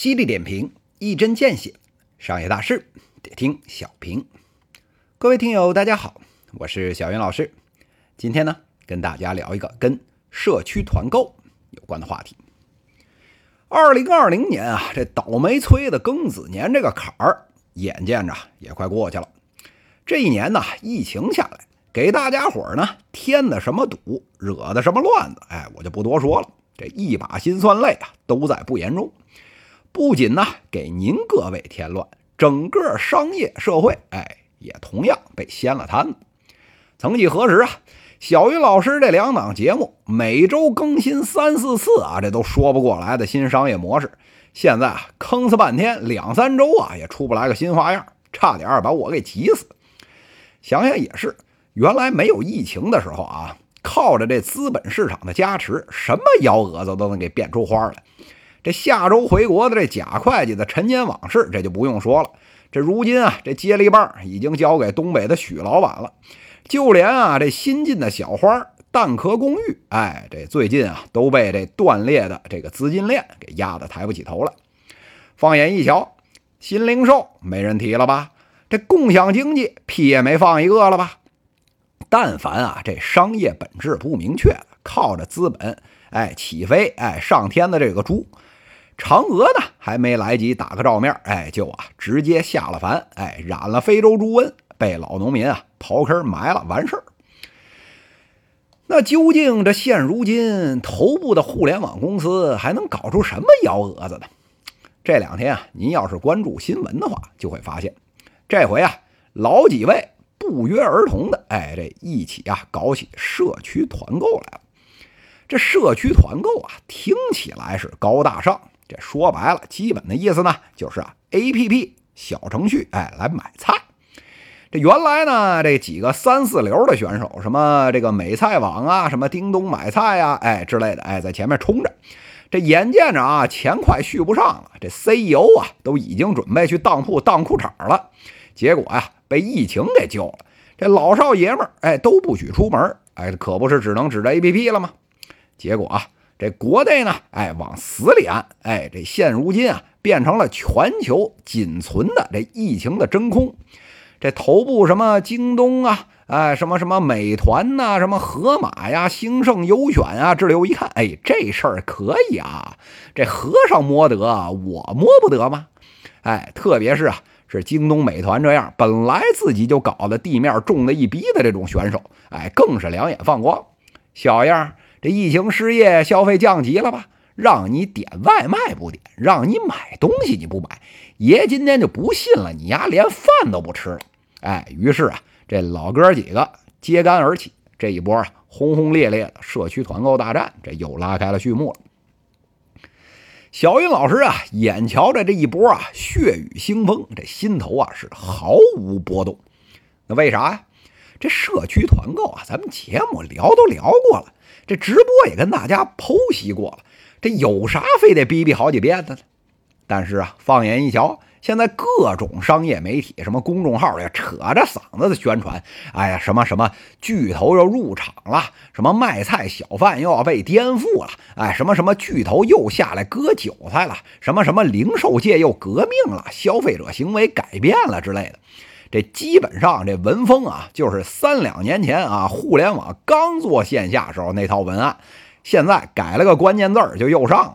犀利点评，一针见血，商业大事得听小平。各位听友，大家好，我是小云老师。今天呢，跟大家聊一个跟社区团购有关的话题。二零二零年啊，这倒霉催的庚子年这个坎儿，眼见着也快过去了。这一年呢，疫情下来，给大家伙儿呢添的什么堵，惹的什么乱子，哎，我就不多说了。这一把辛酸泪啊，都在不言中。不仅呢给您各位添乱，整个商业社会，哎，也同样被掀了摊子。曾几何时啊，小鱼老师这两档节目每周更新三四次啊，这都说不过来的新商业模式。现在啊，坑死半天，两三周啊也出不来个新花样，差点把我给急死。想想也是，原来没有疫情的时候啊。靠着这资本市场的加持，什么幺蛾子都能给变出花来。这下周回国的这贾会计的陈年往事，这就不用说了。这如今啊，这接力棒已经交给东北的许老板了。就连啊，这新进的小花蛋壳公寓，哎，这最近啊都被这断裂的这个资金链给压得抬不起头了。放眼一瞧，新零售没人提了吧？这共享经济屁也没放一个了吧？但凡啊，这商业本质不明确，靠着资本，哎，起飞，哎，上天的这个猪，嫦娥呢，还没来及打个照面，哎，就啊，直接下了凡，哎，染了非洲猪瘟，被老农民啊刨坑埋了，完事儿。那究竟这现如今头部的互联网公司还能搞出什么幺蛾子呢？这两天啊，您要是关注新闻的话，就会发现，这回啊，老几位。不约而同的，哎，这一起啊，搞起社区团购来了。这社区团购啊，听起来是高大上，这说白了，基本的意思呢，就是啊，A P P 小程序，哎，来买菜。这原来呢，这几个三四流的选手，什么这个美菜网啊，什么叮咚买菜呀，哎之类的，哎，在前面冲着。这眼见着啊，钱快续不上了，这 C E O 啊，都已经准备去当铺当裤衩了。结果呀。被疫情给救了，这老少爷们儿哎都不许出门，哎可不是只能指着 A P P 了吗？结果啊，这国内呢，哎往死里按，哎这现如今啊变成了全球仅存的这疫情的真空。这头部什么京东啊，哎什么什么美团呐，什么盒马呀、兴盛优选啊，这溜一看，哎这事儿可以啊，这和尚摸得我摸不得吗？哎，特别是啊。是京东、美团这样本来自己就搞得地面重的一逼的这种选手，哎，更是两眼放光。小样，这疫情失业，消费降级了吧？让你点外卖不点，让你买东西你不买，爷今天就不信了，你丫连饭都不吃了。哎，于是啊，这老哥几个揭竿而起，这一波啊轰轰烈烈的社区团购大战，这又拉开了序幕了。小云老师啊，眼瞧着这一波啊血雨腥风，这心头啊是毫无波动。那为啥呀？这社区团购啊，咱们节目聊都聊过了，这直播也跟大家剖析过了，这有啥非得逼逼好几遍的呢？但是啊，放眼一瞧。现在各种商业媒体、什么公众号呀，扯着嗓子的宣传，哎呀，什么什么巨头要入场了，什么卖菜小贩又要被颠覆了，哎，什么什么巨头又下来割韭菜了，什么什么零售界又革命了，消费者行为改变了之类的。这基本上这文风啊，就是三两年前啊，互联网刚做线下时候那套文案，现在改了个关键字儿就又上了。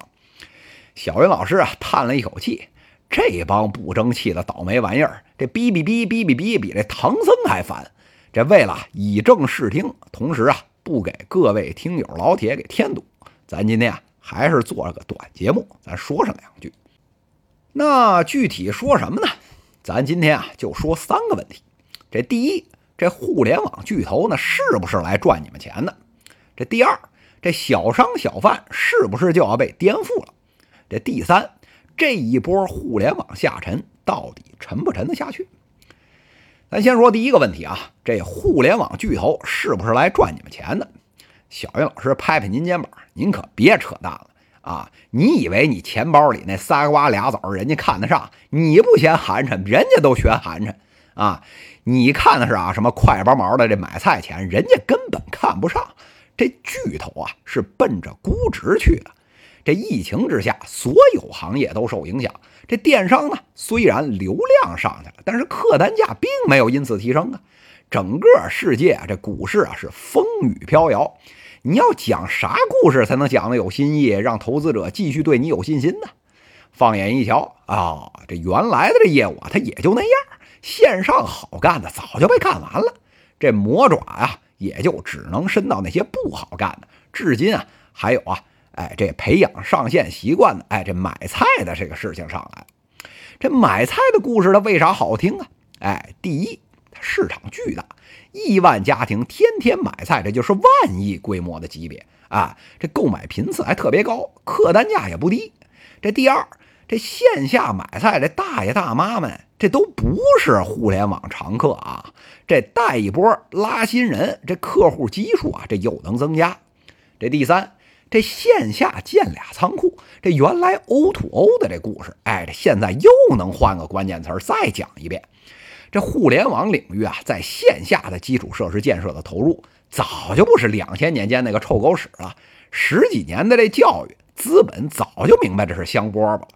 小云老师啊，叹了一口气。这帮不争气的倒霉玩意儿，这哔哔哔哔哔哔比这唐僧还烦。这为了以正视听，同时啊不给各位听友老铁给添堵，咱今天啊还是做了个短节目，咱说上两句。那具体说什么呢？咱今天啊就说三个问题。这第一，这互联网巨头呢是不是来赚你们钱的？这第二，这小商小贩是不是就要被颠覆了？这第三。这一波互联网下沉到底沉不沉得下去？咱先说第一个问题啊，这互联网巨头是不是来赚你们钱的？小云老师拍拍您肩膀，您可别扯淡了啊！你以为你钱包里那仨瓜俩枣人家看得上？你不嫌寒碜，人家都嫌寒碜啊！你看的是啊什么快八毛的这买菜钱，人家根本看不上。这巨头啊是奔着估值去的。这疫情之下，所有行业都受影响。这电商呢，虽然流量上去了，但是客单价并没有因此提升啊。整个世界啊这股市啊是风雨飘摇。你要讲啥故事才能讲得有新意，让投资者继续对你有信心呢？放眼一瞧啊，这原来的这业务啊，它也就那样。线上好干的早就被干完了，这魔爪呀，也就只能伸到那些不好干的。至今啊，还有啊，哎，这培养上线习惯的，哎，这买菜的这个事情上来。这买菜的故事它为啥好听啊？哎，第一，市场巨大，亿万家庭天天买菜，这就是万亿规模的级别啊。这购买频次还特别高，客单价也不低。这第二。这线下买菜，这大爷大妈们，这都不是互联网常客啊！这带一波拉新人，这客户基数啊，这又能增加。这第三，这线下建俩仓库，这原来 O to O 的这故事，哎，这现在又能换个关键词再讲一遍。这互联网领域啊，在线下的基础设施建设的投入，早就不是两千年间那个臭狗屎了。十几年的这教育，资本早就明白这是香饽饽了。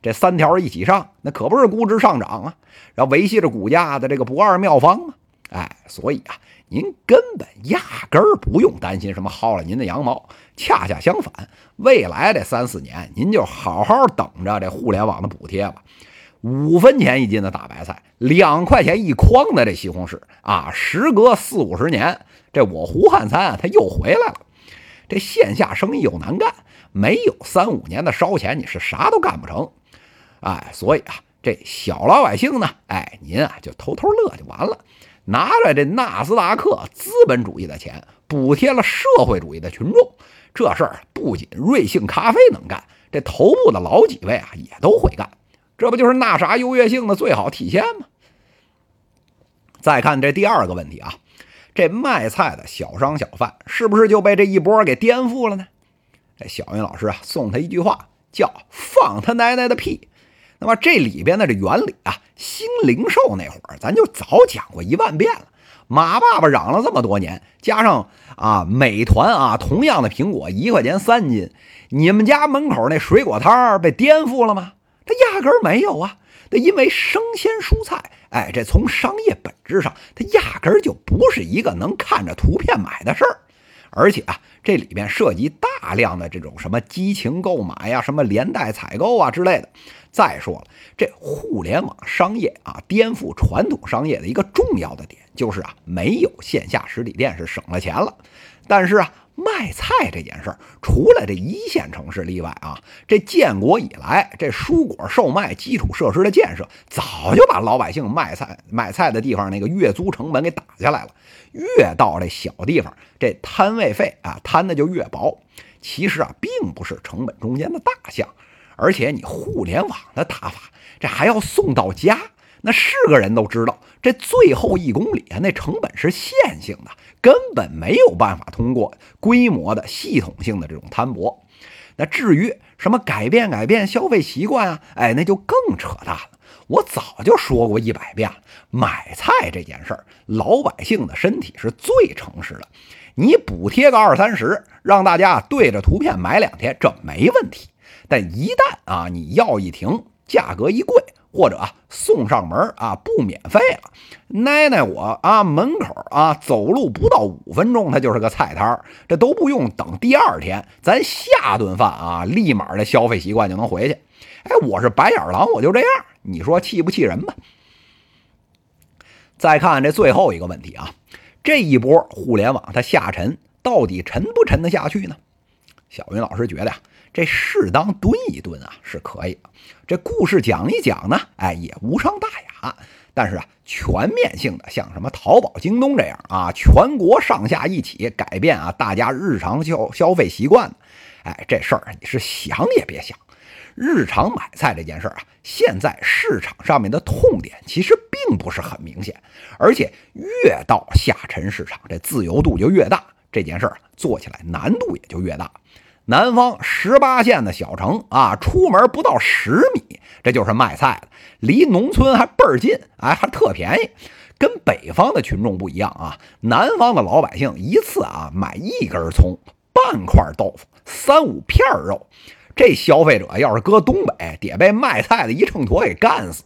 这三条一起上，那可不是估值上涨啊，然后维系着股价的这个不二妙方啊！哎，所以啊，您根本压根儿不用担心什么薅了您的羊毛，恰恰相反，未来这三四年，您就好好等着这互联网的补贴吧。五分钱一斤的大白菜，两块钱一筐的这西红柿啊，时隔四五十年，这我胡汉餐它又回来了。这线下生意又难干，没有三五年的烧钱，你是啥都干不成。哎，所以啊，这小老百姓呢，哎，您啊就偷偷乐就完了，拿着这纳斯达克资本主义的钱补贴了社会主义的群众，这事儿不仅瑞幸咖啡能干，这头部的老几位啊也都会干，这不就是那啥优越性的最好体现吗？再看这第二个问题啊，这卖菜的小商小贩是不是就被这一波给颠覆了呢？这小云老师啊送他一句话，叫放他奶奶的屁！那么这里边的这原理啊，新零售那会儿咱就早讲过一万遍了。马爸爸嚷了这么多年，加上啊美团啊，同样的苹果一块钱三斤，你们家门口那水果摊儿被颠覆了吗？它压根儿没有啊！它因为生鲜蔬菜，哎，这从商业本质上，它压根儿就不是一个能看着图片买的事儿。而且啊，这里边涉及大量的这种什么激情购买呀、什么连带采购啊之类的。再说了，这互联网商业啊，颠覆传统商业的一个重要的点就是啊，没有线下实体店是省了钱了。但是啊，卖菜这件事儿，除了这一线城市例外啊，这建国以来，这蔬果售卖基础设施的建设，早就把老百姓卖菜买菜的地方那个月租成本给打下来了。越到这小地方，这摊位费啊摊的就越薄。其实啊，并不是成本中间的大项，而且你互联网的打法，这还要送到家，那是个人都知道，这最后一公里啊，那成本是线性的，根本没有办法通过规模的系统性的这种摊薄。那至于什么改变改变消费习惯啊，哎，那就更扯淡了。我早就说过一百遍了，买菜这件事儿，老百姓的身体是最诚实的。你补贴个二三十，让大家对着图片买两天，这没问题。但一旦啊，你要一停，价格一贵，或者啊送上门啊不免费了，奶奶我啊门口啊走路不到五分钟，它就是个菜摊儿，这都不用等第二天，咱下顿饭啊，立马的消费习惯就能回去。哎，我是白眼狼，我就这样。你说气不气人吧？再看这最后一个问题啊，这一波互联网它下沉，到底沉不沉得下去呢？小云老师觉得呀，这适当蹲一蹲啊是可以的，这故事讲一讲呢，哎也无伤大雅。但是啊，全面性的像什么淘宝、京东这样啊，全国上下一起改变啊大家日常消消费习惯，哎这事儿你是想也别想。日常买菜这件事儿啊，现在市场上面的痛点其实并不是很明显，而且越到下沉市场，这自由度就越大，这件事儿做起来难度也就越大。南方十八线的小城啊，出门不到十米，这就是卖菜的，离农村还倍儿近，哎，还特便宜。跟北方的群众不一样啊，南方的老百姓一次啊买一根葱、半块豆腐、三五片肉。这消费者要是搁东北，得被卖菜的一秤砣给干死。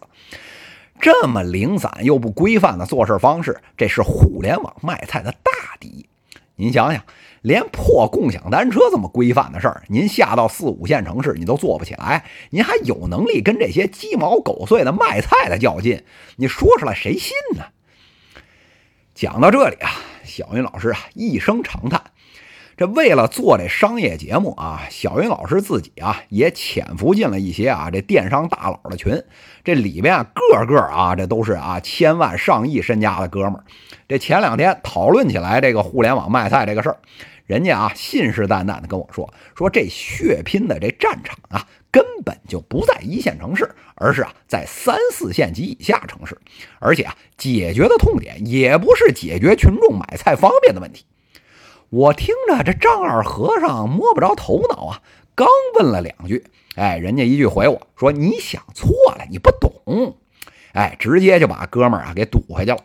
这么零散又不规范的做事方式，这是互联网卖菜的大敌。您想想，连破共享单车这么规范的事儿，您下到四五线城市你都做不起来，您还有能力跟这些鸡毛狗碎的卖菜的较劲？你说出来谁信呢？讲到这里啊，小云老师啊一声长叹。这为了做这商业节目啊，小云老师自己啊也潜伏进了一些啊这电商大佬的群，这里边啊个个啊这都是啊千万上亿身家的哥们儿。这前两天讨论起来这个互联网卖菜这个事儿，人家啊信誓旦旦的跟我说，说这血拼的这战场啊根本就不在一线城市，而是啊在三四线及以下城市，而且啊解决的痛点也不是解决群众买菜方便的问题。我听着，这丈二和尚摸不着头脑啊！刚问了两句，哎，人家一句回我说：“你想错了，你不懂。”哎，直接就把哥们儿啊给堵回去了。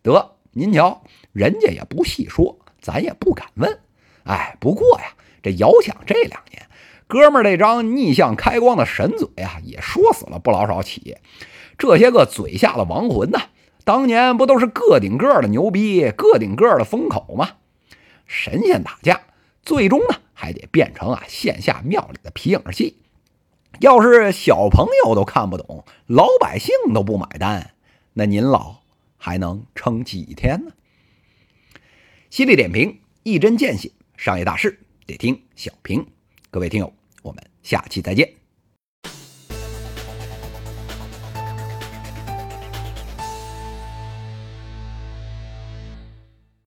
得，您瞧，人家也不细说，咱也不敢问。哎，不过呀，这遥想这两年，哥们儿这张逆向开光的神嘴啊，也说死了不老少企业。这些个嘴下的亡魂呐，当年不都是个顶个的牛逼，个顶个的风口吗？神仙打架，最终呢还得变成啊线下庙里的皮影戏。要是小朋友都看不懂，老百姓都不买单，那您老还能撑几天呢？犀利点评，一针见血，商业大事得听小平。各位听友，我们下期再见。